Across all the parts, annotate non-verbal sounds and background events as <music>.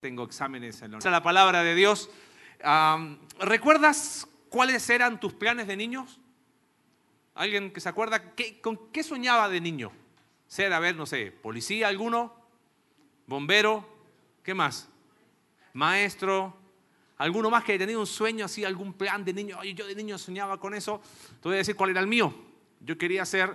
Tengo exámenes en la... la palabra de Dios. ¿Recuerdas cuáles eran tus planes de niños? ¿Alguien que se acuerda? ¿Con qué soñaba de niño? Ser, a ver, no sé, policía alguno, bombero, ¿qué más? Maestro, alguno más que haya tenido un sueño así, algún plan de niño. Oye, yo de niño soñaba con eso. Te voy a decir cuál era el mío. Yo quería ser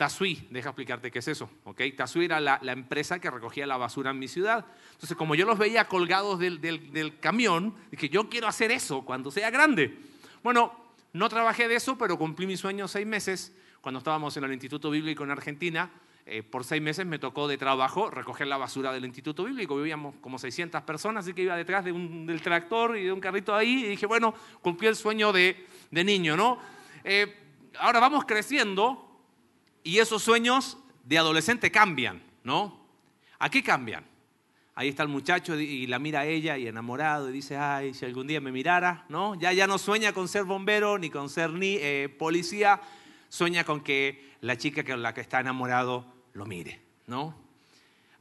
Tasui, deja explicarte qué es eso. ¿ok? Tasui era la, empresa que recogía la basura en mi ciudad. Entonces, como yo los veía colgados del, camión, dije, yo quiero hacer eso cuando sea grande. Bueno, no trabajé de eso, pero cumplí mi sueño seis meses. Cuando estábamos en el Instituto Bíblico en Argentina, eh, por seis meses me tocó de trabajo recoger la basura del Instituto Bíblico. Vivíamos como 600 personas, así que iba detrás de un, del tractor y de un carrito ahí. Y dije, bueno, cumplí el sueño de, niño, ¿no? Eh, ahora vamos creciendo y esos sueños de adolescente cambian, ¿no? ¿A qué cambian? Ahí está el muchacho y la mira a ella y enamorado y dice, ay, si algún día me mirara, ¿no? Ya, ya no sueña con ser bombero ni con ser ni, eh, policía, sueña con que la chica con la que está enamorado lo mire, ¿no?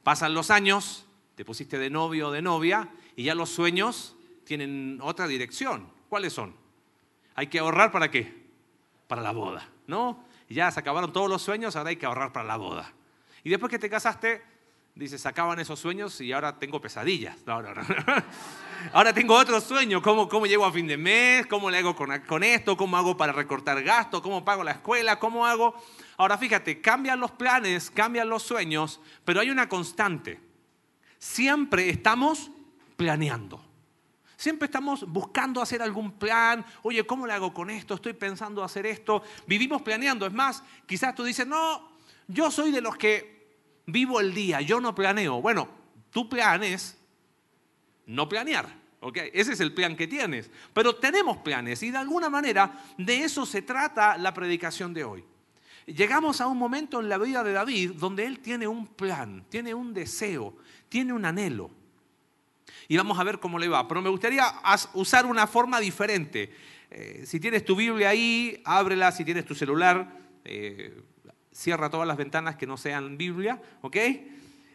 Pasan los años, te pusiste de novio o de novia y ya los sueños tienen otra dirección. ¿Cuáles son? Hay que ahorrar para qué? Para la boda, ¿no? Ya se acabaron todos los sueños, ahora hay que ahorrar para la boda. Y después que te casaste, dices, se acaban esos sueños y ahora tengo pesadillas. <laughs> Ahora tengo otro sueño, ¿Cómo, cómo llego a fin de mes, cómo le hago con, con esto, cómo hago para recortar gastos, cómo pago la escuela, cómo hago... Ahora fíjate, cambian los planes, cambian los sueños, pero hay una constante. Siempre estamos planeando. Siempre estamos buscando hacer algún plan. Oye, ¿cómo le hago con esto? Estoy pensando hacer esto. Vivimos planeando. Es más, quizás tú dices, no, yo soy de los que vivo el día, yo no planeo. Bueno, tu plan es no planear. ¿okay? Ese es el plan que tienes. Pero tenemos planes y de alguna manera de eso se trata la predicación de hoy. Llegamos a un momento en la vida de David donde él tiene un plan, tiene un deseo, tiene un anhelo y vamos a ver cómo le va. Pero me gustaría usar una forma diferente. Eh, si tienes tu Biblia ahí, ábrela. Si tienes tu celular, eh, cierra todas las ventanas que no sean Biblia, ¿ok?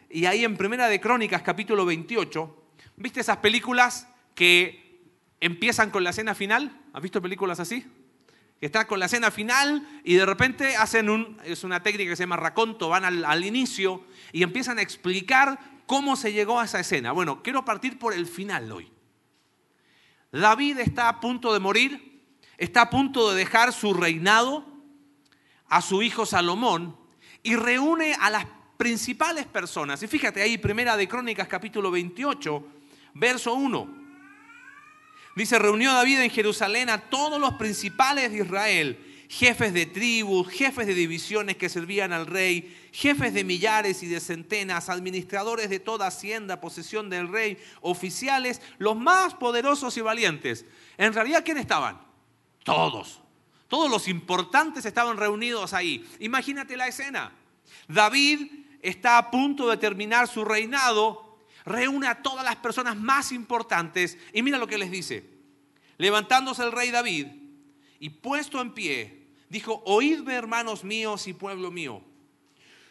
Y ahí en Primera de Crónicas, capítulo 28, ¿viste esas películas que empiezan con la escena final? ¿Has visto películas así? que está con la escena final y de repente hacen un, es una técnica que se llama raconto, van al, al, inicio y empiezan a explicar ¿Cómo se llegó a esa escena? Bueno, quiero partir por el final hoy. David está a punto de morir, está a punto de dejar su reinado a su hijo Salomón y reúne a las principales personas. Y fíjate ahí, Primera de Crónicas capítulo 28, verso 1. Dice, reunió David en Jerusalén a todos los principales de Israel jefes de tribus, jefes de divisiones que servían al rey, jefes de millares y de centenas, administradores de toda hacienda, posesión del rey, oficiales, los más poderosos y valientes. En realidad, ¿quién estaban? Todos. Todos los importantes estaban reunidos ahí. Imagínate la escena. David está a punto de terminar su reinado, reúne a todas las personas más importantes y mira lo que les dice. Levantándose el rey David, y puesto en pie, dijo, oídme hermanos míos y pueblo mío.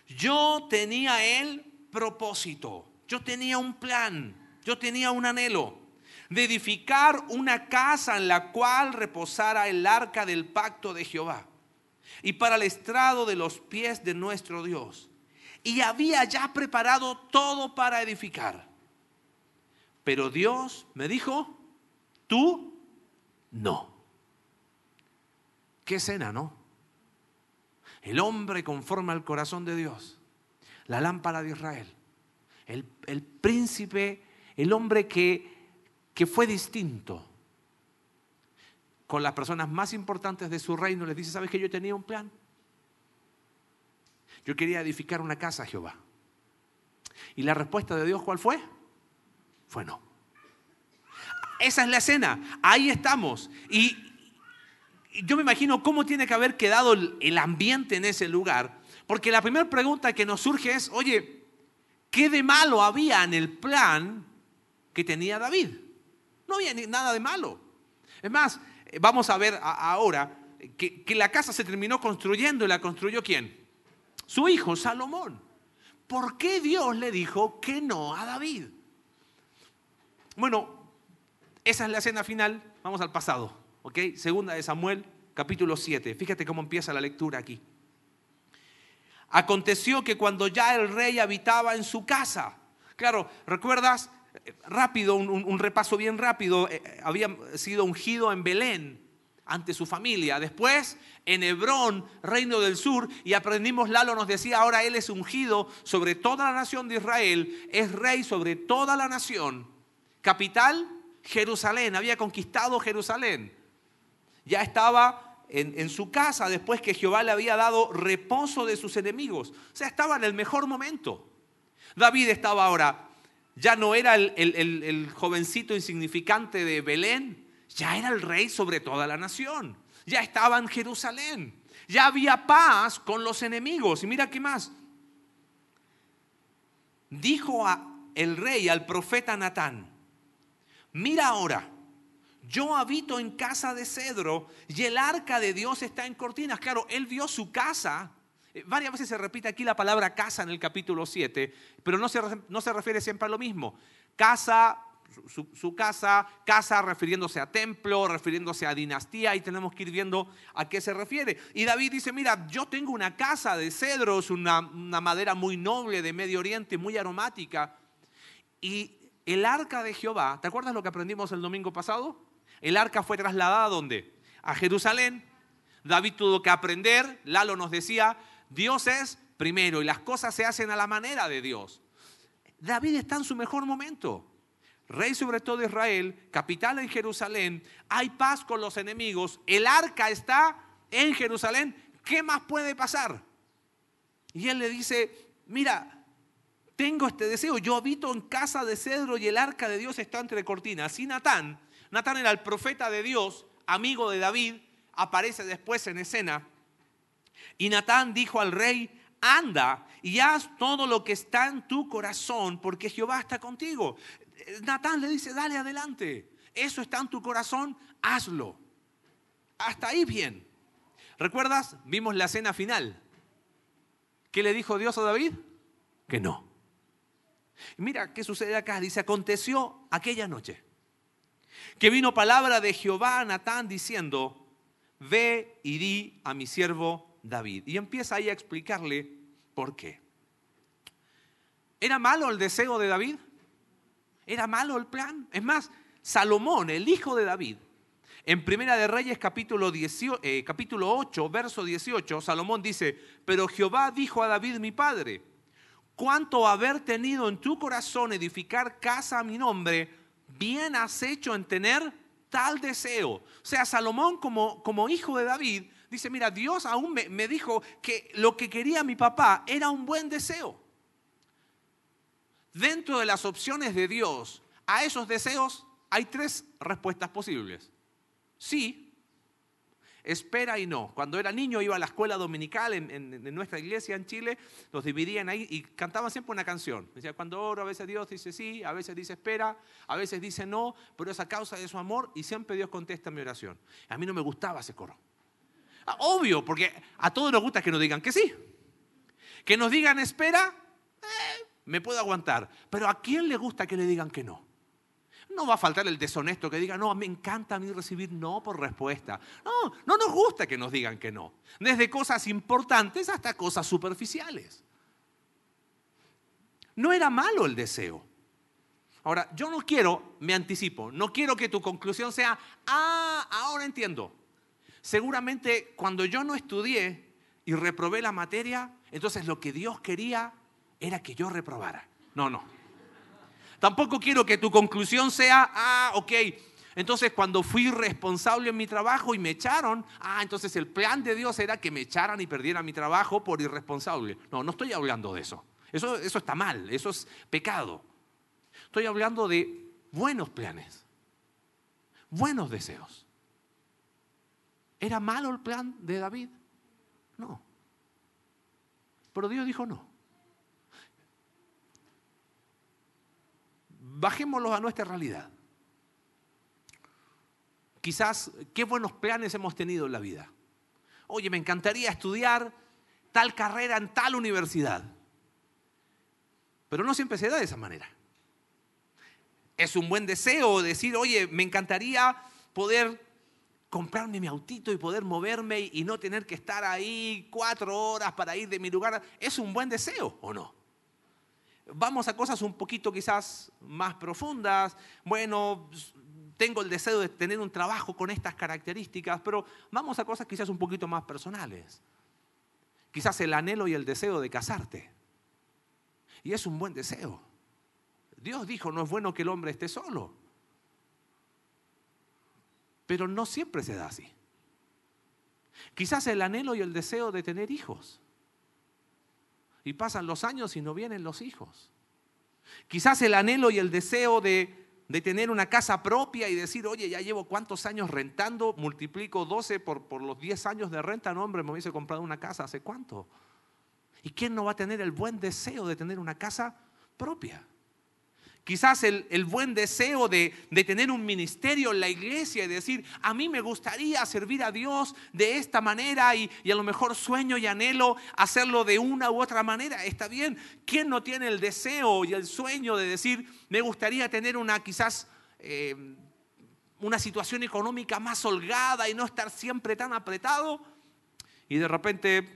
Yo tenía el propósito, yo tenía un plan, yo tenía un anhelo de edificar una casa en la cual reposara el arca del pacto de Jehová y para el estrado de los pies de nuestro Dios. Y había ya preparado todo para edificar. Pero Dios me dijo, tú no. Qué escena, ¿no? El hombre conforme al corazón de Dios, la lámpara de Israel, el, príncipe, el hombre que, que fue distinto con las personas más importantes de su reino, les dice, ¿sabes que yo tenía un plan? Yo quería edificar una casa a Jehová. ¿Y la respuesta de Dios cuál fue? Fue no. Esa es la escena. Ahí estamos. Y, yo me imagino cómo tiene que haber quedado el ambiente en ese lugar. Porque la primera pregunta que nos surge es, oye, ¿qué de malo había en el plan que tenía David? No había nada de malo. Es más, eh, vamos a ver ahora que, que la casa se terminó construyendo y la construyó quién? Su hijo, Salomón. ¿Por qué Dios le dijo que no a David? Bueno, esa es la escena final. Vamos al pasado. ¿Ok? Segunda de Samuel, capítulo 7. Fíjate cómo empieza la lectura aquí. Aconteció que cuando ya el rey habitaba en su casa, claro, ¿recuerdas? Rápido, un, repaso bien rápido, eh, eh, había sido ungido en Belén ante su familia. Después en Hebrón, reino del sur, y aprendimos, Lalo nos decía, ahora él es ungido sobre toda la nación de Israel, es rey sobre toda la nación. Capital, Jerusalén, había conquistado Jerusalén. Ya estaba en, su casa después que Jehová le había dado reposo de sus enemigos. O sea, estaba en el mejor momento. David estaba ahora, ya no era el, el jovencito insignificante de Belén, ya era el rey sobre toda la nación. Ya estaba en Jerusalén. Ya había paz con los enemigos. Y mira qué más. Dijo a el rey al profeta Natán, mira ahora, yo habito en casa de cedro y el arca de Dios está en cortinas. Claro, él vio su casa. Eh, varias veces se repite aquí la palabra casa en el capítulo 7, pero no se, no se refiere siempre a lo mismo. Casa, su, casa, casa refiriéndose a templo, refiriéndose a dinastía, y tenemos que ir viendo a qué se refiere. Y David dice, mira, yo tengo una casa de cedros, una, una madera muy noble de Medio Oriente, muy aromática, y el arca de Jehová, ¿te acuerdas lo que aprendimos el domingo pasado? El arca fue trasladada a dónde? A Jerusalén. David tuvo que aprender, Lalo nos decía, Dios es primero y las cosas se hacen a la manera de Dios. David está en su mejor momento rey sobre todo Israel, capital en Jerusalén, hay paz con los enemigos, el arca está en Jerusalén, ¿qué más puede pasar? Y él le dice, mira, tengo este deseo, yo habito en casa de cedro y el arca de Dios está entre cortinas. Y Natán, Natán era el profeta de Dios, amigo de David, aparece después en escena. Y Natán dijo al rey, anda y haz todo lo que está en tu corazón, porque Jehová está contigo. Natán le dice, dale adelante. Eso está en tu corazón, hazlo. Hasta ahí bien. ¿Recuerdas? Vimos la escena final. ¿Qué le dijo Dios a David? Que no. mira qué sucede acá. Dice, aconteció aquella noche que vino palabra de Jehová a Natán diciendo, ve y di a mi siervo David. Y empieza ahí a explicarle por qué. ¿Era malo el deseo de David? ¿Era malo el plan? Es más, Salomón, el hijo de David, en Primera de Reyes capítulo, eh, capítulo 8, verso 18, Salomón dice, pero Jehová dijo a David mi padre, cuánto haber tenido en tu corazón edificar casa a mi nombre, bien has hecho en tener tal deseo. O sea, Salomón como, hijo de David dice, mira, Dios aún me dijo que lo que quería mi papá era un buen deseo dentro de las opciones de Dios a esos deseos hay tres respuestas posibles. Sí, espera y no. Cuando era niño iba a la escuela dominical en, nuestra iglesia en Chile, los dividían ahí y cantaban siempre una canción. Decía, cuando oro a veces Dios dice sí, a veces dice espera, a veces dice no, pero es a causa de su amor y siempre Dios contesta mi oración. A mí no me gustaba ese coro. Ah, obvio, porque a todos nos gusta que nos digan que sí. Que nos digan espera, eh, me puedo aguantar. Pero ¿a quién le gusta que le digan que no? No va a faltar el deshonesto que diga, no, me encanta a mí recibir no por respuesta. No, no nos gusta que nos digan que no. Desde cosas importantes hasta cosas superficiales. No era malo el deseo. Ahora, yo no quiero, me anticipo, no quiero que tu conclusión sea, ah, ahora entiendo. Seguramente cuando yo no estudié y reprobé la materia, entonces lo que Dios quería era que yo reprobara. No, no. Tampoco quiero que tu conclusión sea, ah, ok, entonces cuando fui responsable en mi trabajo y me echaron, ah, entonces el plan de Dios era que me echaran y perdiera mi trabajo por irresponsable. No, no estoy hablando de eso. Eso, eso está mal, eso es pecado. Estoy hablando de buenos planes, buenos deseos. ¿Era malo el plan de David? No. Pero Dios dijo no. Bajémoslo a nuestra realidad. Quizás, qué buenos planes hemos tenido en la vida. Oye, me encantaría estudiar tal carrera en tal universidad. Pero no siempre se da de esa manera. Es un buen deseo decir, oye, me encantaría poder comprarme mi autito y poder moverme y no tener que estar ahí cuatro horas para ir de mi lugar. ¿Es un buen deseo o no? Vamos a cosas un poquito quizás más profundas. Bueno, tengo el deseo de tener un trabajo con estas características, pero vamos a cosas quizás un poquito más personales. Quizás el anhelo y el deseo de casarte. Y es un buen deseo. Dios dijo, no es bueno que el hombre esté solo. Pero no siempre se da así. Quizás el anhelo y el deseo de tener hijos. Y pasan los años y no vienen los hijos. Quizás el anhelo y el deseo de, tener una casa propia y decir, oye, ya llevo cuántos años rentando, multiplico 12 por, por los 10 años de renta, no hombre, me hubiese comprado una casa hace cuánto. ¿Y quién no va a tener el buen deseo de tener una casa propia? Quizás el, buen deseo de, tener un ministerio en la iglesia y decir, a mí me gustaría servir a Dios de esta manera y, a lo mejor sueño y anhelo hacerlo de una u otra manera. Está bien, ¿quién no tiene el deseo y el sueño de decir, me gustaría tener una quizás... Eh, una situación económica más holgada y no estar siempre tan apretado. Y de repente,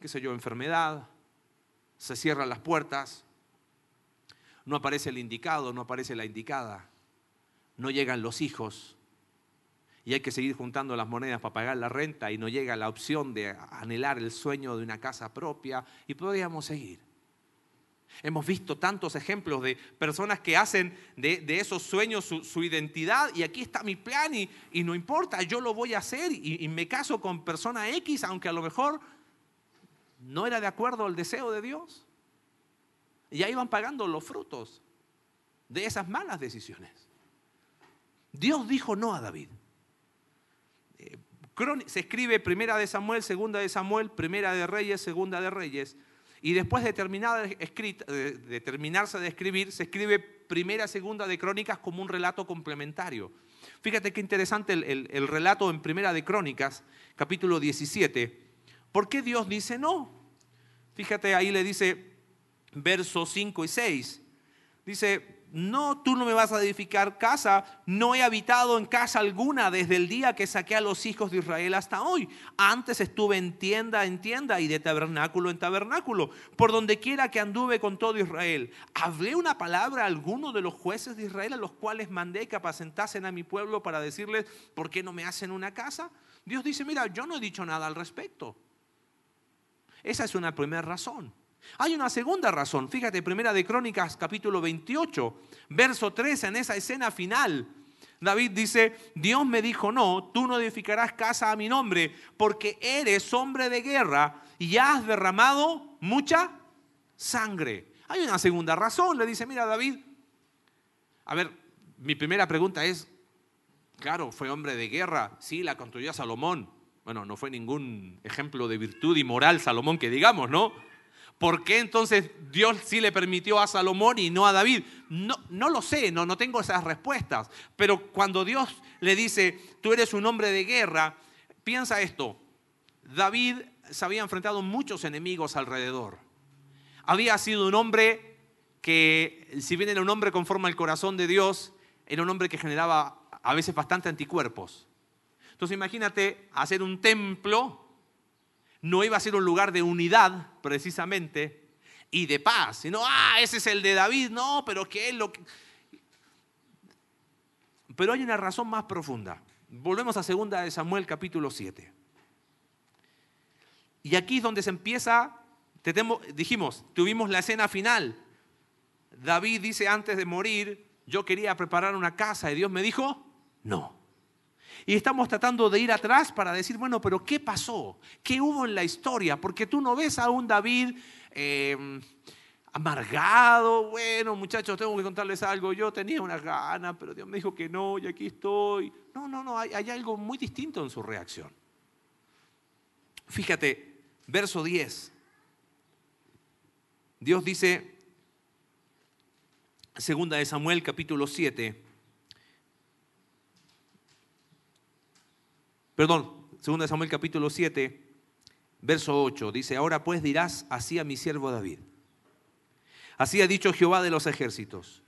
qué sé yo, enfermedad, se cierran las puertas, no aparece el indicado, no aparece la indicada, no llegan los hijos y hay que seguir juntando las monedas para pagar la renta y no llega la opción de anhelar el sueño de una casa propia y podríamos seguir. Hemos visto tantos ejemplos de personas que hacen de, esos sueños su, identidad y aquí está mi plan y, no importa, yo lo voy a hacer y, y me caso con persona X, aunque a lo mejor no era de acuerdo al deseo de Dios. Y ahí van pagando los frutos de esas malas decisiones. Dios dijo no a David. Eh, se escribe primera de Samuel, segunda de Samuel, primera de Reyes, segunda de Reyes. Y después de, de terminarse de escribir, se escribe primera, segunda de Crónicas como un relato complementario. Fíjate qué interesante el, el relato en primera de Crónicas, capítulo 17. ¿Por qué Dios dice no? Fíjate, ahí le dice, versos 5 y 6. Dice, no, tú no me vas a edificar casa, no he habitado en casa alguna desde el día que saqué a los hijos de Israel hasta hoy. Antes estuve en tienda en tienda y de tabernáculo en tabernáculo, por donde quiera que anduve con todo Israel. ¿Hablé una palabra a alguno de los jueces de Israel a los cuales mandé que apacentasen a mi pueblo para decirles, ¿por qué no me hacen una casa? Dios dice, mira, yo no he dicho nada al respecto. Esa es una primera razón. Hay una segunda razón. Fíjate, Primera de Crónicas, capítulo 28, verso 13, en esa escena final. David dice, Dios me dijo, no, tú no edificarás casa a mi nombre, porque eres hombre de guerra y has derramado mucha sangre. Hay una segunda razón. Le dice, mira, David, a ver, mi primera pregunta es, claro, fue hombre de guerra, sí, la construyó Salomón. Bueno, no fue ningún ejemplo de virtud y moral Salomón que digamos, ¿no? ¿Por qué entonces Dios sí le permitió a Salomón y no a David? No, no lo sé, no, no tengo esas respuestas. Pero cuando Dios le dice, tú eres un hombre de guerra, piensa esto. David se había enfrentado muchos enemigos alrededor. Había sido un hombre que, si bien era un hombre conforme al corazón de Dios, era un hombre que generaba a veces bastante anticuerpos. Entonces imagínate hacer un templo no iba a ser un lugar de unidad precisamente y de paz, sino, ah, ese es el de David, no, pero que es lo que... Pero hay una razón más profunda. Volvemos a 2 de Samuel capítulo 7. Y aquí es donde se empieza, dijimos, tuvimos la escena final. David dice antes de morir, yo quería preparar una casa y Dios me dijo, no. Y estamos tratando de ir atrás para decir, bueno, pero ¿qué pasó? ¿Qué hubo en la historia? Porque tú no ves a un David eh, amargado, bueno, muchachos, tengo que contarles algo, yo tenía una gana, pero Dios me dijo que no, y aquí estoy. No, no, no, hay, hay algo muy distinto en su reacción. Fíjate, verso 10. Dios dice, segunda de Samuel capítulo 7, Perdón, 2 Samuel capítulo 7, verso 8, dice, ahora pues dirás así a mi siervo David. Así ha dicho Jehová de los ejércitos.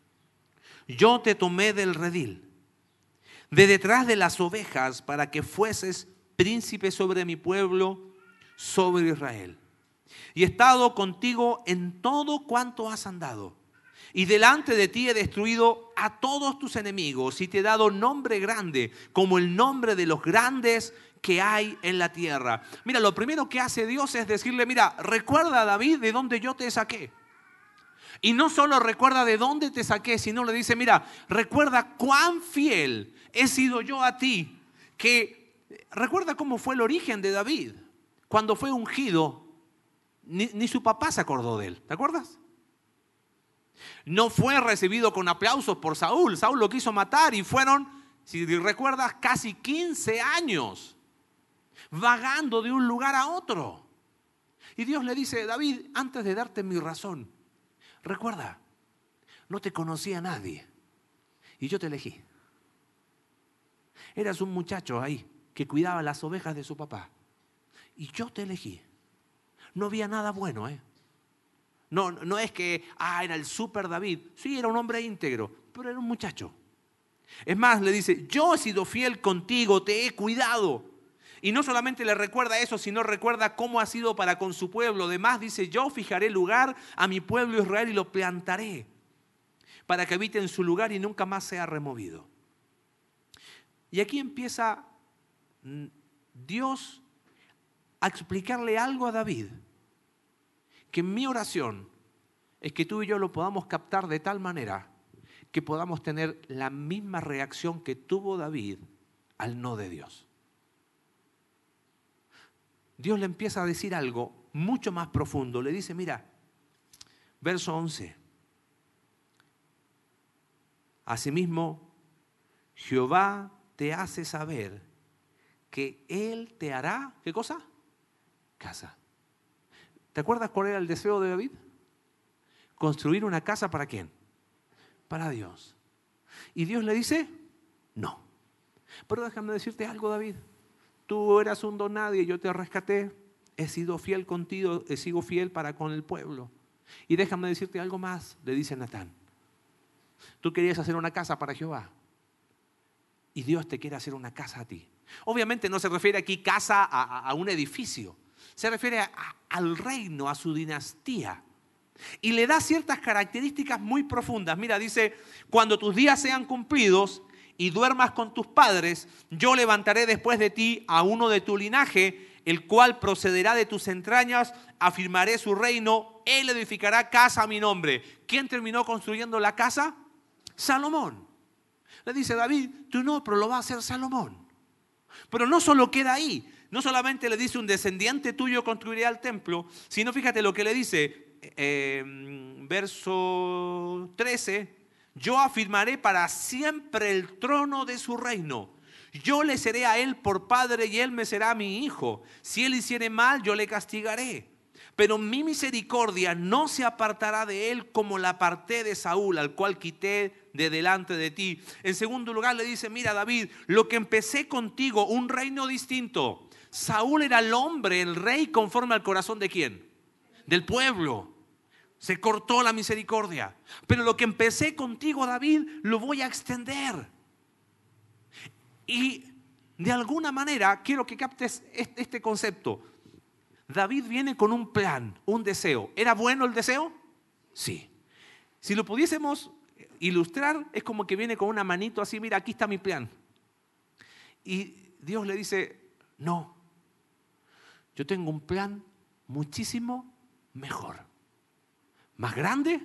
yo te tomé del redil, de detrás de las ovejas, para que fueses príncipe sobre mi pueblo, sobre Israel. Y he estado contigo en todo cuanto has andado. Y delante de ti he destruido a todos tus enemigos y te he dado nombre grande, como el nombre de los grandes que hay en la tierra. Mira, lo primero que hace Dios es decirle, mira, recuerda a David de dónde yo te saqué. Y no solo recuerda de dónde te saqué, sino le dice, mira, recuerda cuán fiel he sido yo a ti, que recuerda cómo fue el origen de David. Cuando fue ungido, ni su papá se acordó de él, ¿te acuerdas? No fue recibido con aplausos por Saúl, Saúl lo quiso matar y fueron, si recuerdas, casi 15 años vagando de un lugar a otro. Y Dios le dice, David, antes de darte mi razón, Recuerda, no te conocía nadie y yo te elegí. Eras un muchacho ahí que cuidaba las ovejas de su papá y yo te elegí. No había nada bueno, ¿eh? No, no es que, ah, era el super David. Sí, era un hombre íntegro, pero era un muchacho. Es más, le dice, yo he sido fiel contigo, te he cuidado. Y no solamente le recuerda eso, sino recuerda cómo ha sido para con su pueblo. Además dice, yo fijaré lugar a mi pueblo Israel y lo plantaré para que habite en su lugar y nunca más sea removido. Y aquí empieza mm, Dios a explicarle algo a David, que mi oración es que tú y yo lo podamos captar de tal manera que podamos tener la misma reacción que tuvo David al no de Dios. Dios le empieza a decir algo mucho más profundo. Le dice, mira, verso 11. Asimismo, Jehová te hace saber que Él te hará, ¿qué cosa? Casa. ¿Te acuerdas cuál era el deseo de David? Construir una casa para quién? Para Dios. Y Dios le dice, no. Pero déjame decirte algo, David. Tú eras un don nadie, yo te rescaté, he sido fiel contigo, he sido fiel para con el pueblo. Y déjame decirte algo más, le dice Natán. Tú querías hacer una casa para Jehová. Y Dios te quiere hacer una casa a ti. Obviamente no se refiere aquí casa a, un edificio. Se refiere al reino, a su dinastía. Y le da ciertas características muy profundas. Mira, dice, cuando tus días sean cumplidos y duermas con tus padres, yo levantaré después de ti a uno de tu linaje, el cual procederá de tus entrañas, afirmaré su reino, él edificará casa a mi nombre. ¿Quién terminó construyendo la casa? Salomón. Le dice David, tú no, pero lo va a hacer Salomón. Pero no solo queda ahí, no solamente le dice un descendiente tuyo construirá el templo, sino fíjate lo que le dice, eh, verso 13, yo afirmaré para siempre el trono de su reino. Yo le seré a él por padre y él me será mi hijo. Si él hiciere mal, yo le castigaré. Pero mi misericordia no se apartará de él como la aparté de Saúl, al cual quité de delante de ti. En segundo lugar le dice, mira David, lo que empecé contigo, un reino distinto. Saúl era el hombre, el rey conforme al corazón de quién? Del pueblo. Se cortó la misericordia. Pero lo que empecé contigo, David, lo voy a extender. Y de alguna manera quiero que captes este concepto. David viene con un plan, un deseo. ¿Era bueno el deseo? Sí. Si lo pudiésemos ilustrar, es como que viene con una manito así, mira, aquí está mi plan. Y Dios le dice, no, yo tengo un plan muchísimo mejor más grande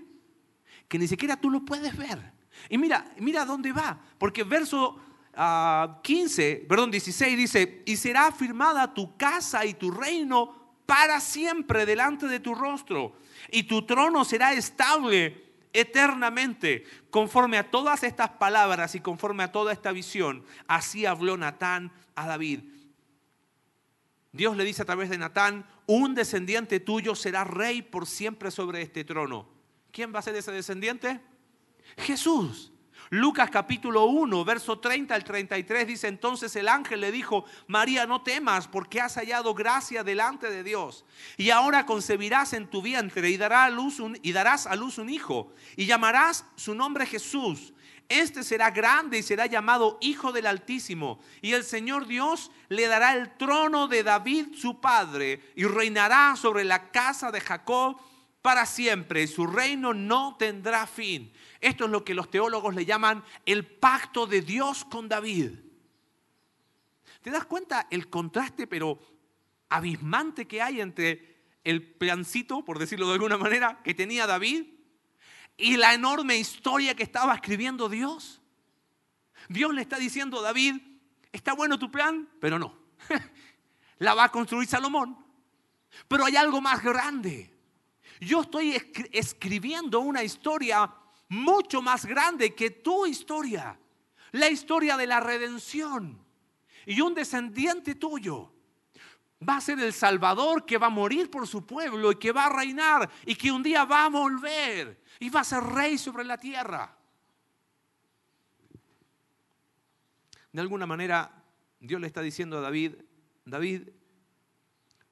que ni siquiera tú lo puedes ver. Y mira, mira dónde va, porque verso 15, ah, perdón, 16 dice, y será afirmada tu casa y tu reino para siempre delante de tu rostro, y tu trono será estable eternamente, conforme a todas estas palabras y conforme a toda esta visión. Así habló Natán a David. Dios le dice a través de Natán, un descendiente tuyo será rey por siempre sobre este trono. ¿Quién va a ser ese descendiente? Jesús. Lucas capítulo 1, verso 30 al 33 dice, entonces el ángel le dijo, María, no temas porque has hallado gracia delante de Dios. Y ahora concebirás en tu vientre y, dará a luz un, y darás a luz un hijo y llamarás su nombre Jesús. Este será grande y será llamado Hijo del Altísimo. Y el Señor Dios le dará el trono de David su padre y reinará sobre la casa de Jacob para siempre. Su reino no tendrá fin. Esto es lo que los teólogos le llaman el pacto de Dios con David. ¿Te das cuenta el contraste, pero abismante que hay entre el plancito, por decirlo de alguna manera, que tenía David y la enorme historia que estaba escribiendo Dios. Dios le está diciendo a David, está bueno tu plan, pero no. <laughs> la va a construir Salomón. Pero hay algo más grande. Yo estoy escribiendo una historia mucho más grande que tu historia. La historia de la redención. Y un descendiente tuyo va a ser el Salvador que va a morir por su pueblo y que va a reinar y que un día va a volver y va a ser rey sobre la tierra. De alguna manera, Dios le está diciendo a David, David,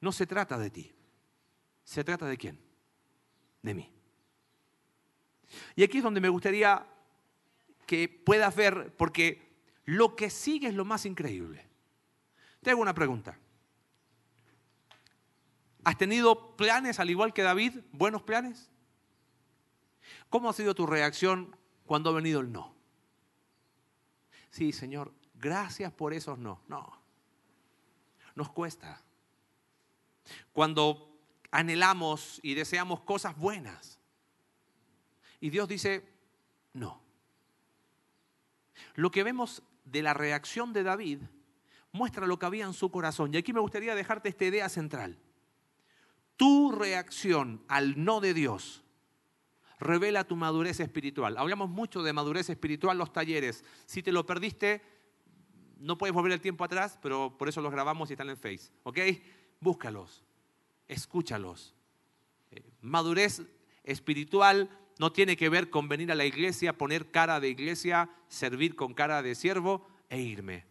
no se trata de ti, se trata de quién? De mí. Y aquí es donde me gustaría que puedas ver, porque lo que sigue es lo más increíble. Te hago una pregunta. ¿Has tenido planes al igual que David? ¿Buenos planes? ¿Cómo ha sido tu reacción cuando ha venido el no? Sí, Señor, gracias por esos no. No. Nos cuesta. Cuando anhelamos y deseamos cosas buenas. Y Dios dice, no. Lo que vemos de la reacción de David muestra lo que había en su corazón. Y aquí me gustaría dejarte esta idea central. Tu reacción al no de Dios revela tu madurez espiritual. Hablamos mucho de madurez espiritual los talleres. Si te lo perdiste, no puedes volver el tiempo atrás, pero por eso los grabamos y están en Face. ¿Ok? Búscalos, escúchalos. Eh, madurez espiritual no tiene que ver con venir a la iglesia, poner cara de iglesia, servir con cara de siervo e irme.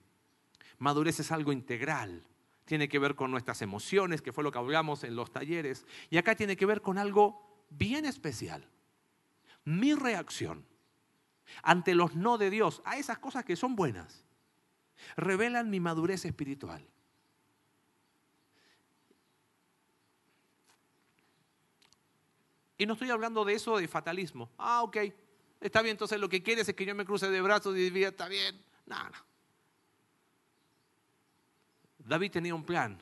Madurez es algo integral. Tiene que ver con nuestras emociones, que fue lo que hablamos en los talleres. Y acá tiene que ver con algo bien especial mi reacción ante los no de Dios, a esas cosas que son buenas, revelan mi madurez espiritual. Y no estoy hablando de eso de fatalismo. Ah, ok. Está bien, entonces lo que quieres es que yo me cruce de brazos y diga, está bien. Nada. David tenía un plan.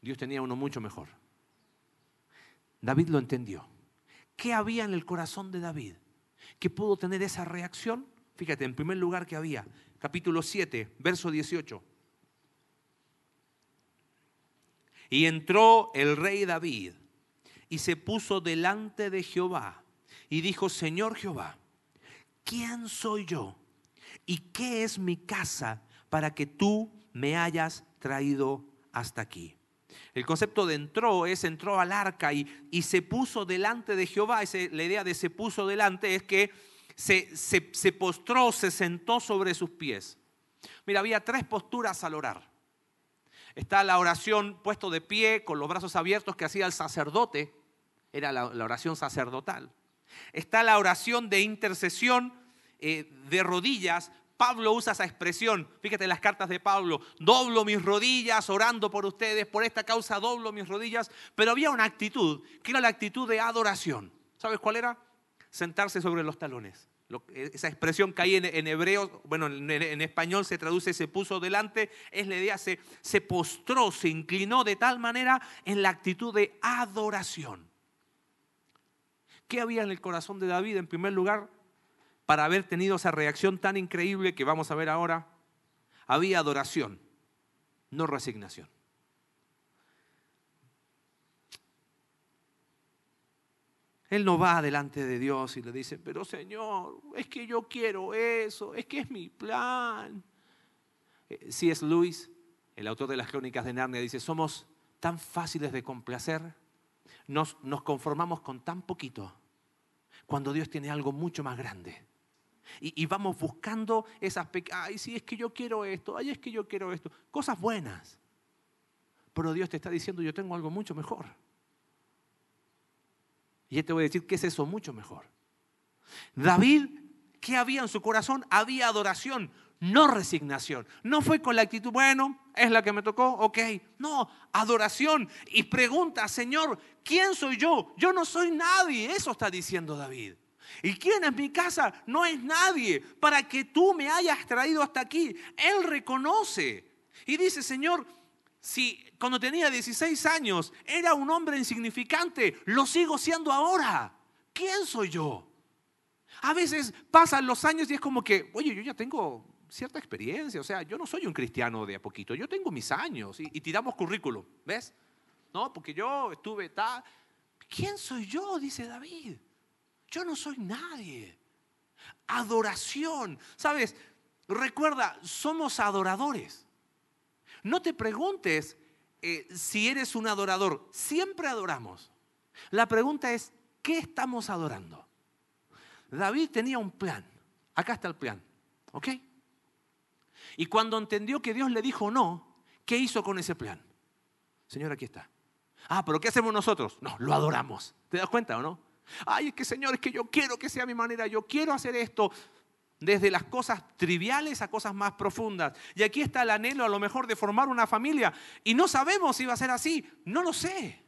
Dios tenía uno mucho mejor. David lo entendió. ¿Qué había en el corazón de David? Que pudo tener esa reacción. Fíjate, en primer lugar que había, capítulo 7, verso 18. Y entró el rey David y se puso delante de Jehová y dijo, Señor Jehová, ¿quién soy yo? ¿Y qué es mi casa para que tú me hayas traído hasta aquí? El concepto de entró es entró al arca y, se puso delante de Jehová. la idea de se puso delante es que se, se postró, se sentó sobre sus pies. Mira, había tres posturas al orar. Está la oración puesto de pie con los brazos abiertos que hacía el sacerdote. Era la, oración sacerdotal. Está la oración de intercesión eh, de rodillas Pablo usa esa expresión, fíjate en las cartas de Pablo, doblo mis rodillas orando por ustedes, por esta causa doblo mis rodillas, pero había una actitud, que era la actitud de adoración. ¿Sabes cuál era? Sentarse sobre los talones. Esa expresión que hay en, hebreo, bueno, en, español se traduce se puso delante, es la idea, se, se postró, se inclinó de tal manera en la actitud de adoración. ¿Qué había en el corazón de David? En primer lugar, para haber tenido esa reacción tan increíble que vamos a ver ahora, había adoración, no resignación. Él no va delante de Dios y le dice, pero Señor, es que yo quiero eso, es que es mi plan. Eh, si es Luis, el autor de las crónicas de Narnia, dice, somos tan fáciles de complacer, nos, nos conformamos con tan poquito, cuando Dios tiene algo mucho más grande. Y, vamos buscando esas pequeñas, ay, sí, es que yo quiero esto, ay, es que yo quiero esto. Cosas buenas. Pero Dios te está diciendo, yo tengo algo mucho mejor. Y yo te voy a decir, ¿qué es eso mucho mejor? David ¿qué había en su corazón? Había adoración, no resignación. No fue con la actitud, bueno, es la que me tocó, ok. No, adoración. Y pregunta, Señor, ¿quién soy yo? Yo no soy nadie. Eso está diciendo David. ¿Y quién es mi casa? No es nadie para que tú me hayas traído hasta aquí. Él reconoce y dice, Señor, si cuando tenía 16 años era un hombre insignificante, lo sigo siendo ahora. ¿Quién soy yo? A veces pasan los años y es como que, oye, yo ya tengo cierta experiencia, o sea, yo no soy un cristiano de a poquito, yo tengo mis años y, tiramos currículum, ¿ves? No, porque yo estuve tal. ¿Quién soy yo? Dice David. Yo no soy nadie. Adoración. ¿Sabes? Recuerda, somos adoradores. No te preguntes eh, si eres un adorador. Siempre adoramos. La pregunta es, ¿qué estamos adorando? David tenía un plan. Acá está el plan. ¿Ok? Y cuando entendió que Dios le dijo no, ¿qué hizo con ese plan? Señor, aquí está. Ah, pero ¿qué hacemos nosotros? No, lo adoramos. ¿Te das cuenta o no? Ay, es que Señor, es que yo quiero que sea mi manera, yo quiero hacer esto. Desde las cosas triviales a cosas más profundas. Y aquí está el anhelo a lo mejor de formar una familia. Y no sabemos si va a ser así. No lo sé.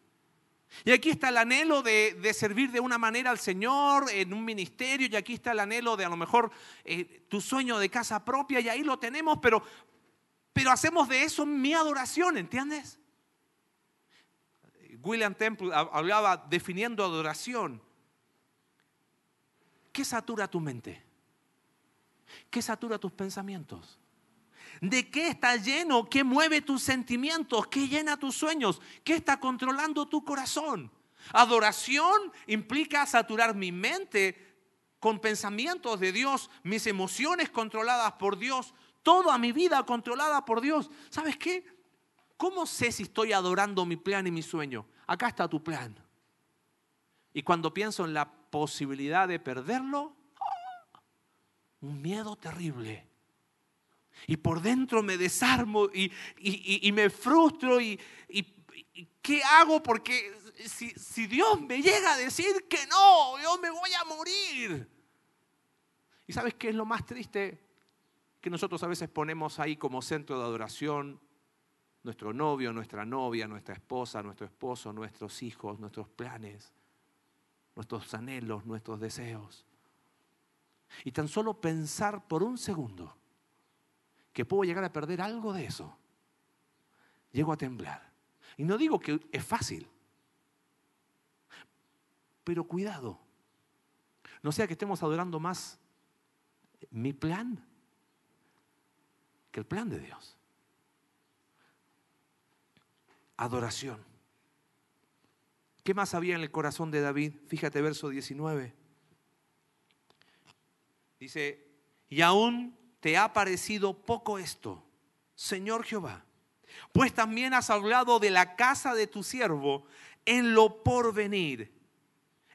Y aquí está el anhelo de, servir de una manera al Señor en un ministerio. Y aquí está el anhelo de a lo mejor eh, tu sueño de casa propia. Y ahí lo tenemos, pero, pero hacemos de eso mi adoración, ¿entiendes? William Temple hablaba definiendo adoración. ¿Qué satura tu mente? ¿Qué satura tus pensamientos? ¿De qué está lleno? ¿Qué mueve tus sentimientos? ¿Qué llena tus sueños? ¿Qué está controlando tu corazón? Adoración implica saturar mi mente con pensamientos de Dios, mis emociones controladas por Dios, toda mi vida controlada por Dios. ¿Sabes qué? ¿Cómo sé si estoy adorando mi plan y mi sueño? Acá está tu plan. Y cuando pienso en la posibilidad de perderlo, un miedo terrible. Y por dentro me desarmo y, me frustro y, ¿qué hago? Porque si, si Dios me llega a decir que no, yo me voy a morir. ¿Y sabes qué es lo más triste? Que nosotros a veces ponemos ahí como centro de adoración nuestro novio, nuestra novia, nuestra esposa, nuestro esposo, nuestros hijos, nuestros planes, nuestros anhelos, nuestros deseos. Y tan solo pensar por un segundo que puedo llegar a perder algo de eso, llego a temblar. Y no digo que es fácil, pero cuidado. No sea que estemos adorando más mi plan que el plan de Dios. Adoración. ¿Qué más había en el corazón de David? Fíjate verso 19. Dice, y aún te ha parecido poco esto, Señor Jehová, pues también has hablado de la casa de tu siervo en lo porvenir.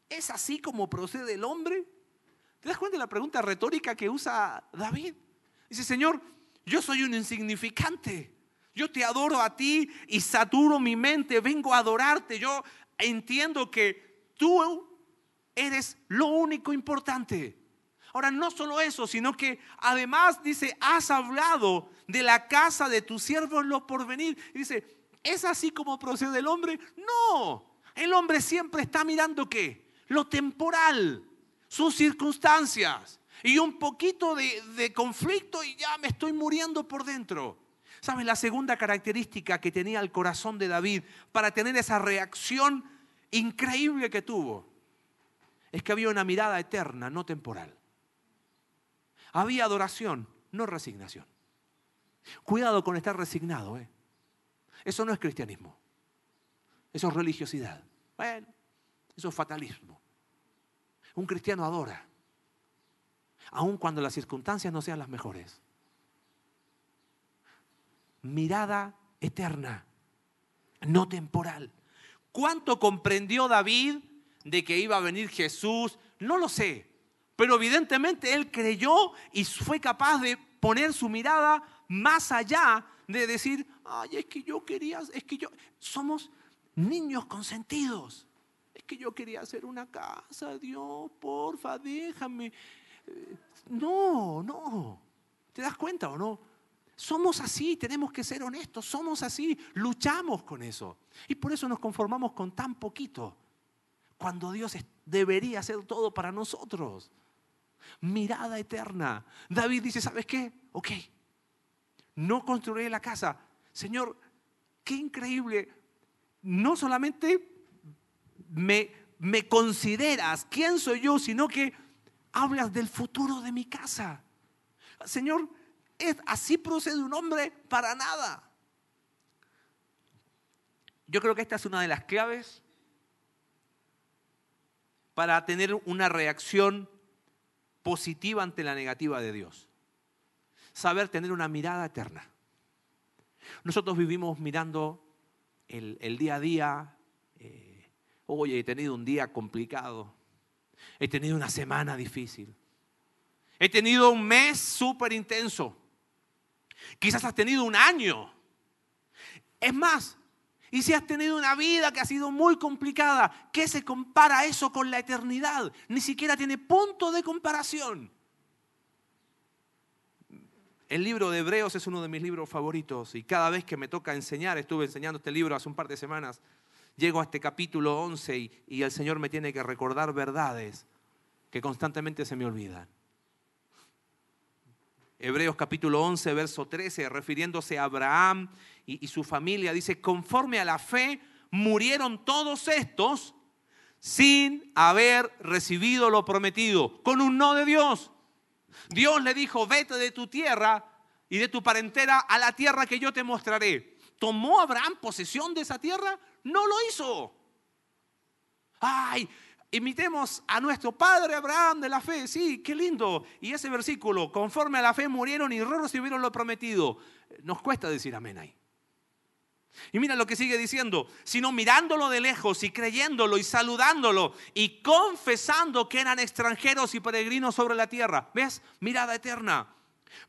¿Es así como procede el hombre? ¿Te das cuenta de la pregunta retórica que usa David? Dice, Señor, yo soy un insignificante. Yo te adoro a ti y saturo mi mente, vengo a adorarte. Yo entiendo que tú eres lo único importante. Ahora, no solo eso, sino que además dice, has hablado de la casa de tu siervo en lo porvenir. Y dice, ¿es así como procede el hombre? No, el hombre siempre está mirando qué? Lo temporal, sus circunstancias y un poquito de, de conflicto y ya me estoy muriendo por dentro. ¿Sabes la segunda característica que tenía el corazón de David para tener esa reacción increíble que tuvo? Es que había una mirada eterna, no temporal. Había adoración, no resignación. Cuidado con estar resignado. ¿eh? Eso no es cristianismo. Eso es religiosidad. Bueno, eso es fatalismo. Un cristiano adora, aun cuando las circunstancias no sean las mejores. Mirada eterna, no temporal. ¿Cuánto comprendió David de que iba a venir Jesús? No lo sé. Pero evidentemente él creyó y fue capaz de poner su mirada más allá de decir, ay, es que yo quería, es que yo, somos niños consentidos. Es que yo quería hacer una casa, Dios, porfa, déjame. Eh, No, no. ¿Te das cuenta o no? Somos así, tenemos que ser honestos, somos así, luchamos con eso. Y por eso nos conformamos con tan poquito, cuando Dios debería hacer todo para nosotros. Mirada eterna. David dice, ¿sabes qué? Ok, no construiré la casa. Señor, qué increíble. No solamente me, me consideras quién soy yo, sino que hablas del futuro de mi casa. Señor, es, así procede un hombre para nada. Yo creo que esta es una de las claves para tener una reacción positiva ante la negativa de Dios. Saber tener una mirada eterna. Nosotros vivimos mirando el, día a día. Eh, Oye, he tenido un día complicado. He tenido una semana difícil. He tenido un mes súper intenso. Quizás has tenido un año. Es más, y si has tenido una vida que ha sido muy complicada, ¿qué se compara eso con la eternidad? Ni siquiera tiene punto de comparación. El libro de Hebreos es uno de mis libros favoritos y cada vez que me toca enseñar, estuve enseñando este libro hace un par de semanas, llego a este capítulo 11 y, y el Señor me tiene que recordar verdades que constantemente se me olvidan. Hebreos capítulo 11, verso 13, refiriéndose a Abraham y, su familia, dice, conforme a la fe murieron todos estos sin haber recibido lo prometido, con un no de Dios. Dios le dijo, vete de tu tierra y de tu parentela a la tierra que yo te mostraré. ¿Tomó Abraham posesión de esa tierra? No lo hizo. Ay, Imitemos a nuestro padre Abraham de la fe. Sí, qué lindo. Y ese versículo, conforme a la fe murieron y recibieron lo prometido. Nos cuesta decir amén ahí. Y mira lo que sigue diciendo, sino mirándolo de lejos y creyéndolo y saludándolo y confesando que eran extranjeros y peregrinos sobre la tierra. ¿Ves? Mirada eterna.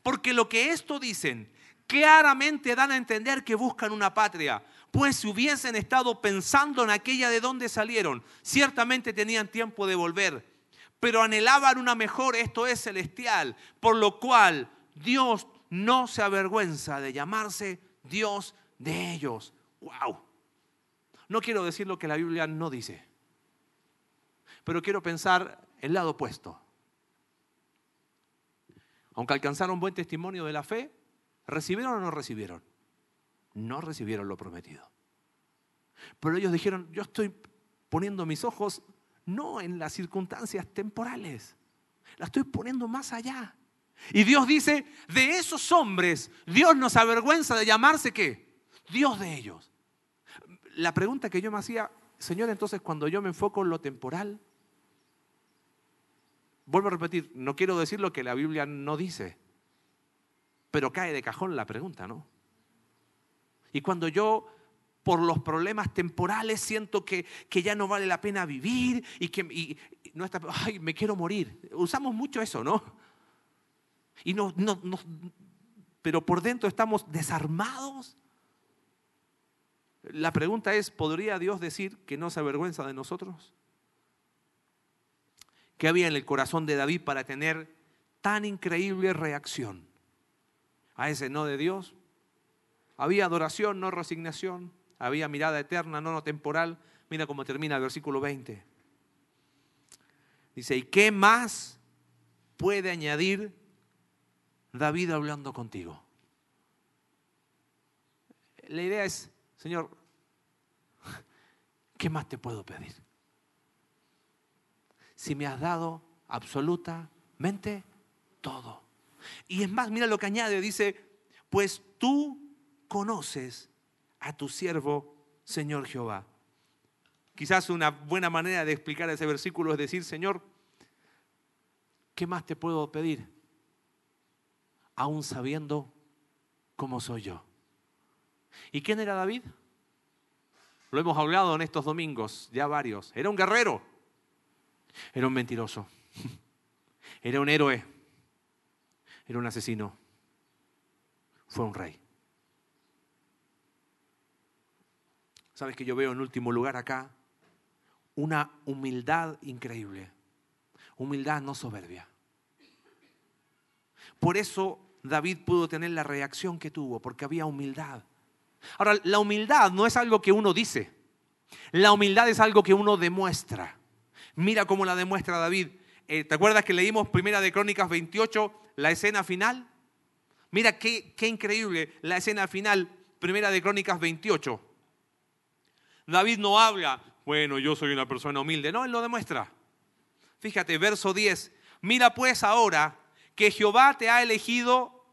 Porque lo que esto dicen claramente dan a entender que buscan una patria pues si hubiesen estado pensando en aquella de donde salieron, ciertamente tenían tiempo de volver, pero anhelaban una mejor, esto es celestial, por lo cual Dios no se avergüenza de llamarse Dios de ellos. ¡Wow! No quiero decir lo que la Biblia no dice, pero quiero pensar el lado opuesto. Aunque alcanzaron buen testimonio de la fe, ¿recibieron o no recibieron? No recibieron lo prometido. Pero ellos dijeron, yo estoy poniendo mis ojos no en las circunstancias temporales, la estoy poniendo más allá. Y Dios dice, de esos hombres, Dios nos avergüenza de llamarse qué? Dios de ellos. La pregunta que yo me hacía, Señor, entonces cuando yo me enfoco en lo temporal, vuelvo a repetir, no quiero decir lo que la Biblia no dice, pero cae de cajón la pregunta, ¿no? Y cuando yo por los problemas temporales siento que, ya no vale la pena vivir y que no está, ay, me quiero morir. Usamos mucho eso, ¿no? Y no, no, no, pero por dentro estamos desarmados. La pregunta es, ¿podría Dios decir que no se avergüenza de nosotros? ¿Qué había en el corazón de David para tener tan increíble reacción a ese no de Dios? Había adoración, no resignación. Había mirada eterna, no, no temporal. Mira cómo termina el versículo 20. Dice, ¿y qué más puede añadir David hablando contigo? La idea es, Señor, ¿qué más te puedo pedir? Si me has dado absolutamente todo. Y es más, mira lo que añade, dice, pues tú conoces a tu siervo, Señor Jehová. Quizás una buena manera de explicar ese versículo es decir, Señor, ¿qué más te puedo pedir? Aún sabiendo cómo soy yo. ¿Y quién era David? Lo hemos hablado en estos domingos, ya varios. Era un guerrero. Era un mentiroso. <laughs> Era un héroe. Era un asesino. Fue un rey. ¿Sabes que yo veo en último lugar acá? Una humildad increíble. Humildad no soberbia. Por eso David pudo tener la reacción que tuvo, porque había humildad. Ahora, la humildad no es algo que uno dice, la humildad es algo que uno demuestra. Mira cómo la demuestra David. Eh, ¿Te acuerdas que leímos Primera de Crónicas 28, la escena final? Mira qué, qué increíble la escena final, Primera de Crónicas 28. David no habla, bueno, yo soy una persona humilde. No, él lo demuestra. Fíjate, verso 10. Mira pues ahora que Jehová te ha elegido,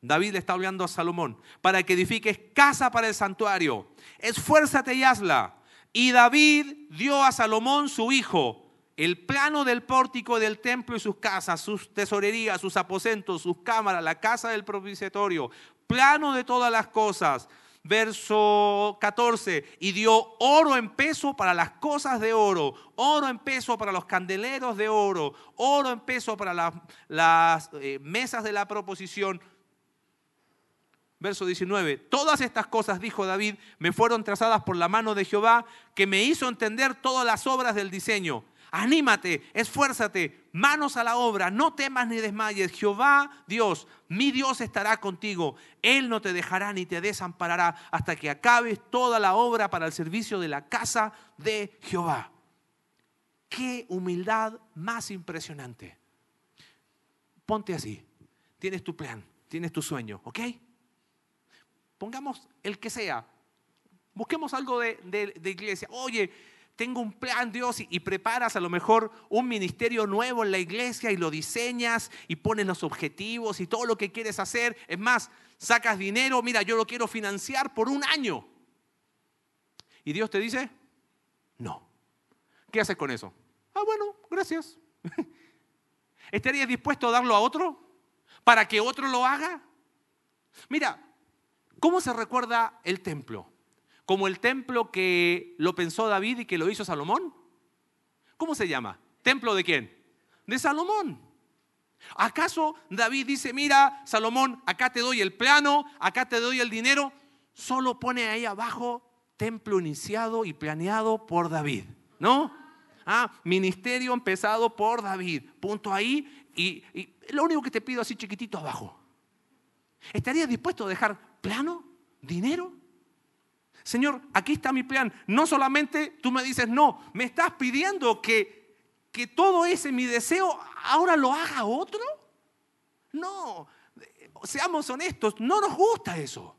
David le está hablando a Salomón, para que edifiques casa para el santuario. Esfuérzate y hazla. Y David dio a Salomón su hijo el plano del pórtico del templo y sus casas, sus tesorerías, sus aposentos, sus cámaras, la casa del propiciatorio, plano de todas las cosas. Verso 14, y dio oro en peso para las cosas de oro, oro en peso para los candeleros de oro, oro en peso para las, eh, mesas de la proposición, verso 19, todas estas cosas, dijo David, me fueron trazadas por la mano de Jehová, que me hizo entender todas las obras del diseño. Anímate, esfuérzate, manos a la obra, no temas ni desmayes. Jehová, Dios, mi Dios estará contigo. Él no te dejará ni te desamparará hasta que acabes toda la obra para el servicio de la casa de Jehová. Qué humildad más impresionante. Ponte así. Tienes tu plan, tienes tu sueño, ¿ok? Pongamos el que sea. Busquemos algo de, iglesia. Oye, tengo un plan, Dios, y, preparas a lo mejor un ministerio nuevo en la iglesia y lo diseñas y pones los objetivos y todo lo que quieres hacer. Es más, sacas dinero, mira, yo lo quiero financiar por un año. Y Dios te dice, no. ¿Qué haces con eso? Ah, bueno, gracias. <laughs> ¿Estarías dispuesto a darlo a otro para que otro lo haga? Mira, ¿Cómo se recuerda el templo? ¿Como el templo que lo pensó David y que lo hizo Salomón? ¿Cómo se llama? ¿Templo de quién? De Salomón. ¿Acaso David dice, mira, Salomón, acá te doy el plano, acá te doy el dinero? Solo pone ahí abajo templo iniciado y planeado por David, ¿no? Ah, ministerio empezado por David. Punto ahí. Y, lo único que te pido así chiquitito abajo. ¿Estarías dispuesto a dejar plano, dinero. Señor, aquí está mi plan. No solamente tú me dices, no, me estás pidiendo que, que todo ese mi deseo ahora lo haga otro. No, seamos honestos, no nos gusta eso.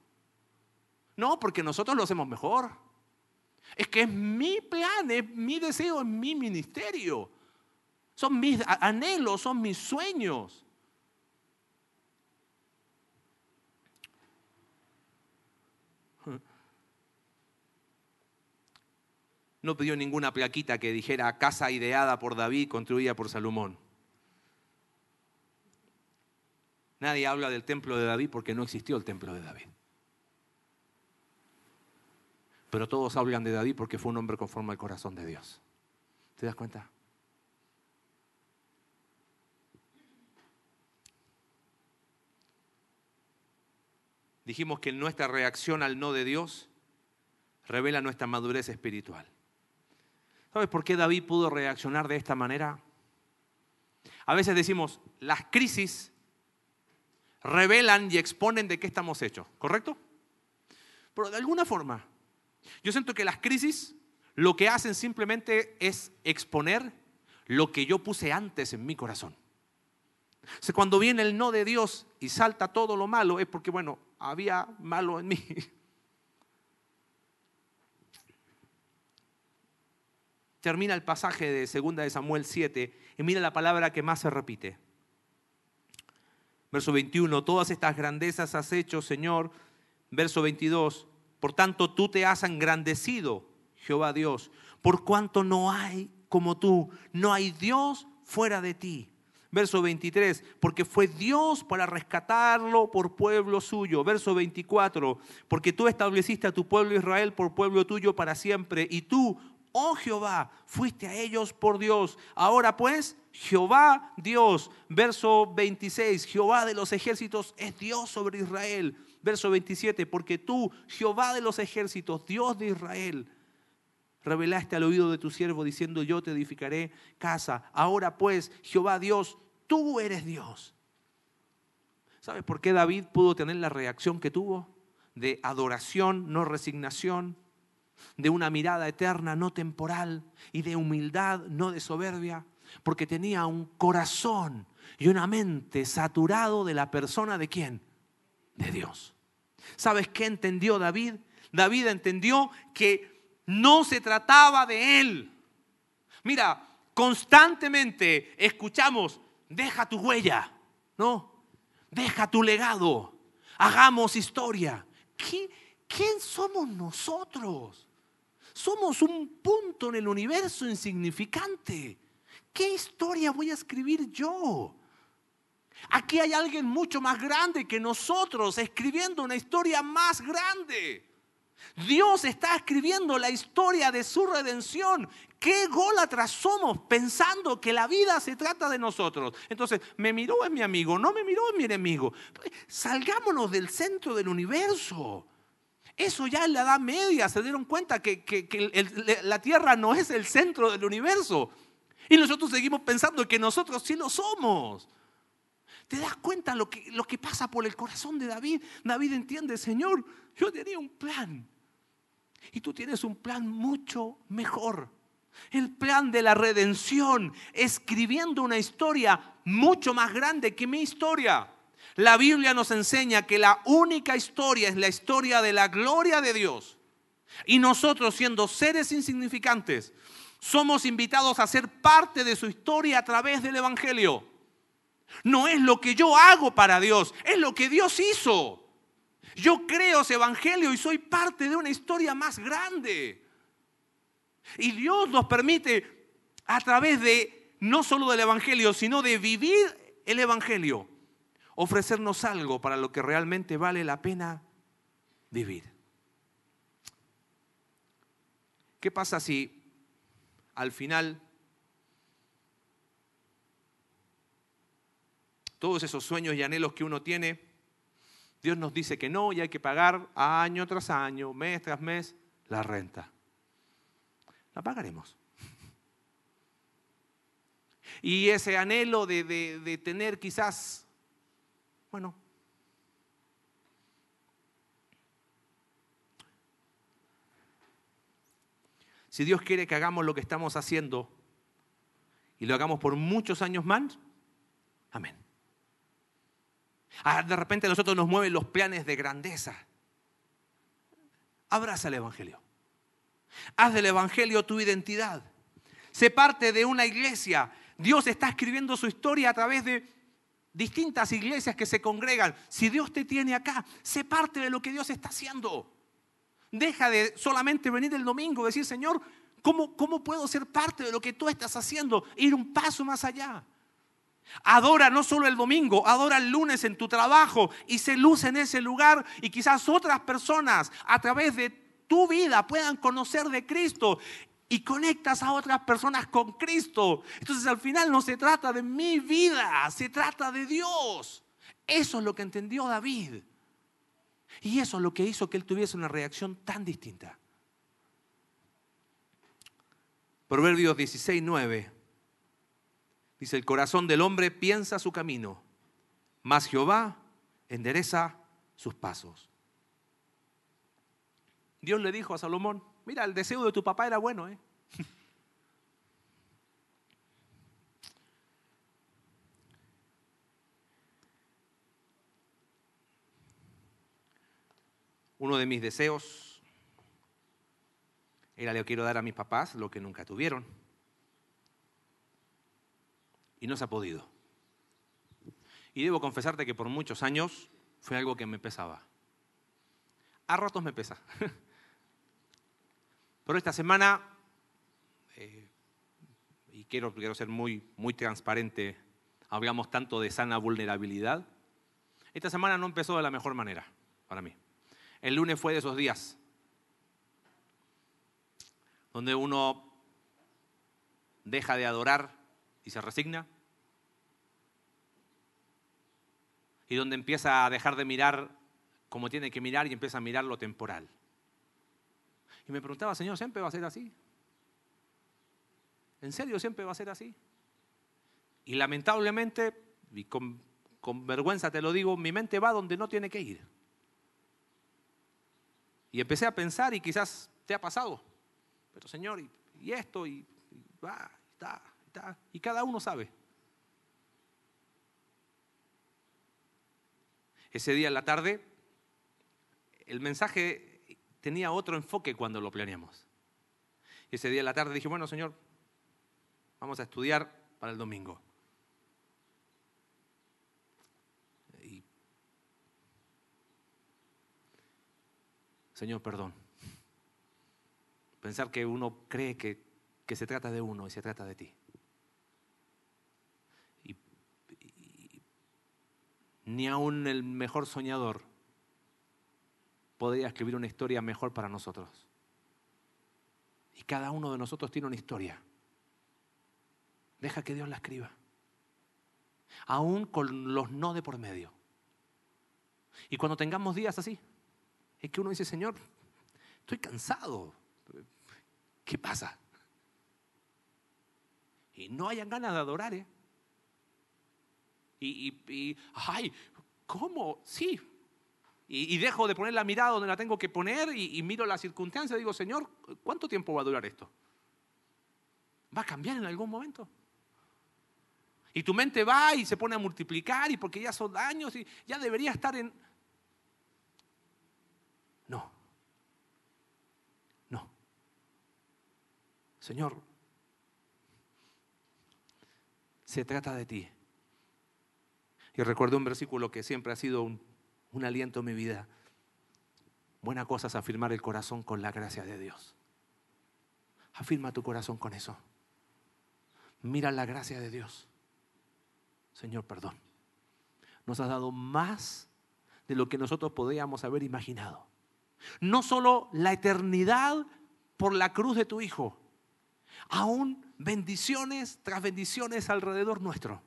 No, porque nosotros lo hacemos mejor. Es que es mi plan, es mi deseo, es mi ministerio. Son mis anhelos, son mis sueños. No pidió ninguna plaquita que dijera casa ideada por David, construida por Salomón. Nadie habla del templo de David porque no existió el templo de David. Pero todos hablan de David porque fue un hombre conforme al corazón de Dios. ¿Te das cuenta? Dijimos que nuestra reacción al no de Dios revela nuestra madurez espiritual. ¿Sabes por qué David pudo reaccionar de esta manera? A veces decimos, las crisis revelan y exponen de qué estamos hechos, ¿correcto? Pero de alguna forma, yo siento que las crisis lo que hacen simplemente es exponer lo que yo puse antes en mi corazón. O sea, cuando viene el no de Dios y salta todo lo malo, es porque, bueno, había malo en mí. <laughs> termina el pasaje de 2 de Samuel 7 y mira la palabra que más se repite. Verso 21, todas estas grandezas has hecho, Señor. Verso 22, por tanto tú te has engrandecido, Jehová Dios, por cuanto no hay como tú, no hay Dios fuera de ti. Verso 23, porque fue Dios para rescatarlo por pueblo suyo. Verso 24, porque tú estableciste a tu pueblo Israel por pueblo tuyo para siempre, y tú, oh Jehová, fuiste a ellos por Dios. Ahora pues, Jehová Dios, verso 26, Jehová de los ejércitos es Dios sobre Israel. Verso 27, porque tú, Jehová de los ejércitos, Dios de Israel, revelaste al oído de tu siervo diciendo, yo te edificaré casa. Ahora pues, Jehová Dios, tú eres Dios. ¿Sabes por qué David pudo tener la reacción que tuvo? De adoración, no resignación, de una mirada eterna, no temporal, y de humildad, no de soberbia, porque tenía un corazón y una mente saturado de la persona de quién? De Dios. ¿Sabes qué entendió David? David entendió que no se trataba de él. Mira, constantemente escuchamos, deja tu huella, ¿no? Deja tu legado, hagamos historia. ¿Quién somos nosotros? Somos un punto en el universo insignificante. ¿Qué historia voy a escribir yo? Aquí hay alguien mucho más grande que nosotros escribiendo una historia más grande. Dios está escribiendo la historia de su redención. Qué gólatras somos pensando que la vida se trata de nosotros. Entonces, me miró es mi amigo, no me miró es mi enemigo. Salgámonos del centro del universo. Eso ya en la Edad Media se dieron cuenta que, la Tierra no es el centro del universo. Y nosotros seguimos pensando que nosotros sí lo somos. ¿Te das cuenta lo que, lo que pasa por el corazón de David? David entiende, Señor, yo tenía un plan. Y tú tienes un plan mucho mejor. El plan de la redención, escribiendo una historia mucho más grande que mi historia. La Biblia nos enseña que la única historia es la historia de la gloria de Dios. Y nosotros siendo seres insignificantes, somos invitados a ser parte de su historia a través del Evangelio. No es lo que yo hago para Dios, es lo que Dios hizo. Yo creo ese Evangelio y soy parte de una historia más grande. Y Dios nos permite a través de, no solo del Evangelio, sino de vivir el Evangelio, ofrecernos algo para lo que realmente vale la pena vivir. ¿Qué pasa si al final todos esos sueños y anhelos que uno tiene, Dios nos dice que no y hay que pagar año tras año, mes tras mes, la renta. La pagaremos. Y ese anhelo de, de tener quizás, bueno, si Dios quiere que hagamos lo que estamos haciendo y lo hagamos por muchos años más, amén. Ah, de repente a nosotros nos mueven los planes de grandeza. Abraza el Evangelio. Haz del Evangelio tu identidad. Sé parte de una iglesia. Dios está escribiendo su historia a través de distintas iglesias que se congregan. Si Dios te tiene acá, sé parte de lo que Dios está haciendo. Deja de solamente venir el domingo y decir, Señor, ¿cómo, ¿cómo puedo ser parte de lo que tú estás haciendo? Ir un paso más allá. Adora no solo el domingo, adora el lunes en tu trabajo y se luce en ese lugar y quizás otras personas a través de tu vida puedan conocer de Cristo y conectas a otras personas con Cristo. Entonces al final no se trata de mi vida, se trata de Dios. Eso es lo que entendió David. Y eso es lo que hizo que él tuviese una reacción tan distinta. Proverbios 16, 9 Dice, el corazón del hombre piensa su camino, mas Jehová endereza sus pasos. Dios le dijo a Salomón, mira, el deseo de tu papá era bueno, ¿eh? <laughs> Uno de mis deseos era le quiero dar a mis papás lo que nunca tuvieron y no se ha podido. Y debo confesarte que por muchos años fue algo que me pesaba. A ratos me pesa. <laughs> Pero esta semana, eh, y quiero, quiero ser muy, muy transparente, hablamos tanto de sana vulnerabilidad. Esta semana no empezó de la mejor manera para mí. El lunes fue de esos días donde uno deja de adorar y se resigna. Y donde empieza a dejar de mirar como tiene que mirar y empieza a mirar lo temporal. Y me preguntaba, Señor, ¿siempre va a ser así? ¿En serio siempre va a ser así? Y lamentablemente, y con vergüenza te lo digo, mi mente va donde no tiene que ir. Y empecé a pensar y quizás te ha pasado. Pero Señor, y, esto, y, va, está, está. Y cada uno sabe. Ese día en la tarde, el mensaje tenía otro enfoque cuando lo planeamos. Y ese día en la tarde dije, bueno, Señor, vamos a estudiar para el domingo. Señor, perdón. Pensar que uno cree que, que se trata de uno y se trata de ti. Y, ni aún el mejor soñador podría escribir una historia mejor para nosotros. Y cada uno de nosotros tiene una historia. Deja que Dios la escriba. Aún con los no de por medio. Y cuando tengamos días así, es que uno dice, Señor, estoy cansado. ¿Qué pasa? Y no hayan ganas de adorar, ¿eh? Y, ay, ¿cómo? Sí. Y, dejo de poner la mirada donde la tengo que poner y, miro las circunstancias y digo, Señor, ¿cuánto tiempo va a durar esto? ¿Va a cambiar en algún momento? Y tu mente va y se pone a multiplicar y porque ya son años y ya debería estar en... No. No. Señor, se trata de ti. Y recuerdo un versículo que siempre ha sido un, un aliento en mi vida. Buena cosa es afirmar el corazón con la gracia de Dios. Afirma tu corazón con eso. Mira la gracia de Dios. Señor, perdón. Nos has dado más de lo que nosotros podíamos haber imaginado. No solo la eternidad por la cruz de tu Hijo, aún bendiciones tras bendiciones alrededor nuestro.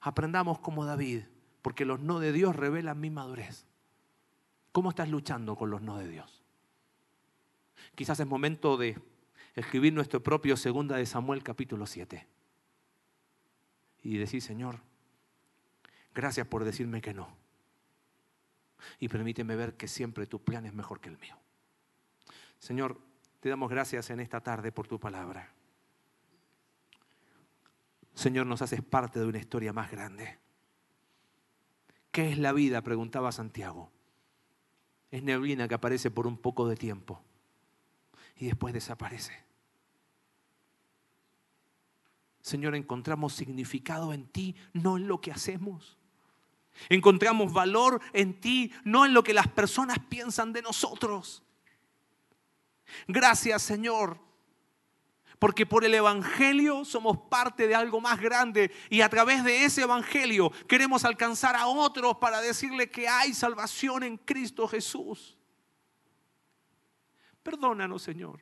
Aprendamos como David, porque los no de Dios revelan mi madurez. ¿Cómo estás luchando con los no de Dios? Quizás es momento de escribir nuestro propio segunda de Samuel capítulo 7 y decir, Señor, gracias por decirme que no y permíteme ver que siempre tu plan es mejor que el mío. Señor, te damos gracias en esta tarde por tu palabra. Señor, nos haces parte de una historia más grande. ¿Qué es la vida? preguntaba Santiago. Es neblina que aparece por un poco de tiempo y después desaparece. Señor, encontramos significado en ti, no en lo que hacemos. Encontramos valor en ti, no en lo que las personas piensan de nosotros. Gracias Señor, porque por el Evangelio somos parte de algo más grande y a través de ese Evangelio queremos alcanzar a otros para decirle que hay salvación en Cristo Jesús. Perdónanos Señor,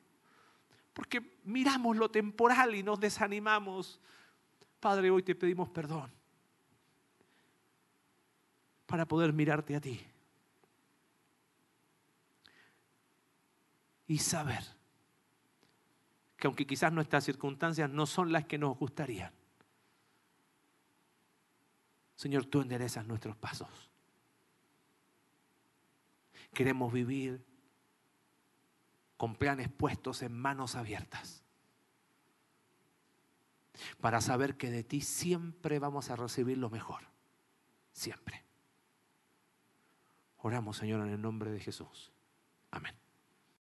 porque miramos lo temporal y nos desanimamos. Padre, hoy te pedimos perdón para poder mirarte a ti. Y saber que aunque quizás nuestras circunstancias no son las que nos gustarían, Señor, tú enderezas nuestros pasos. Queremos vivir con planes puestos en manos abiertas para saber que de ti siempre vamos a recibir lo mejor. Siempre. Oramos, Señor, en el nombre de Jesús. Amén.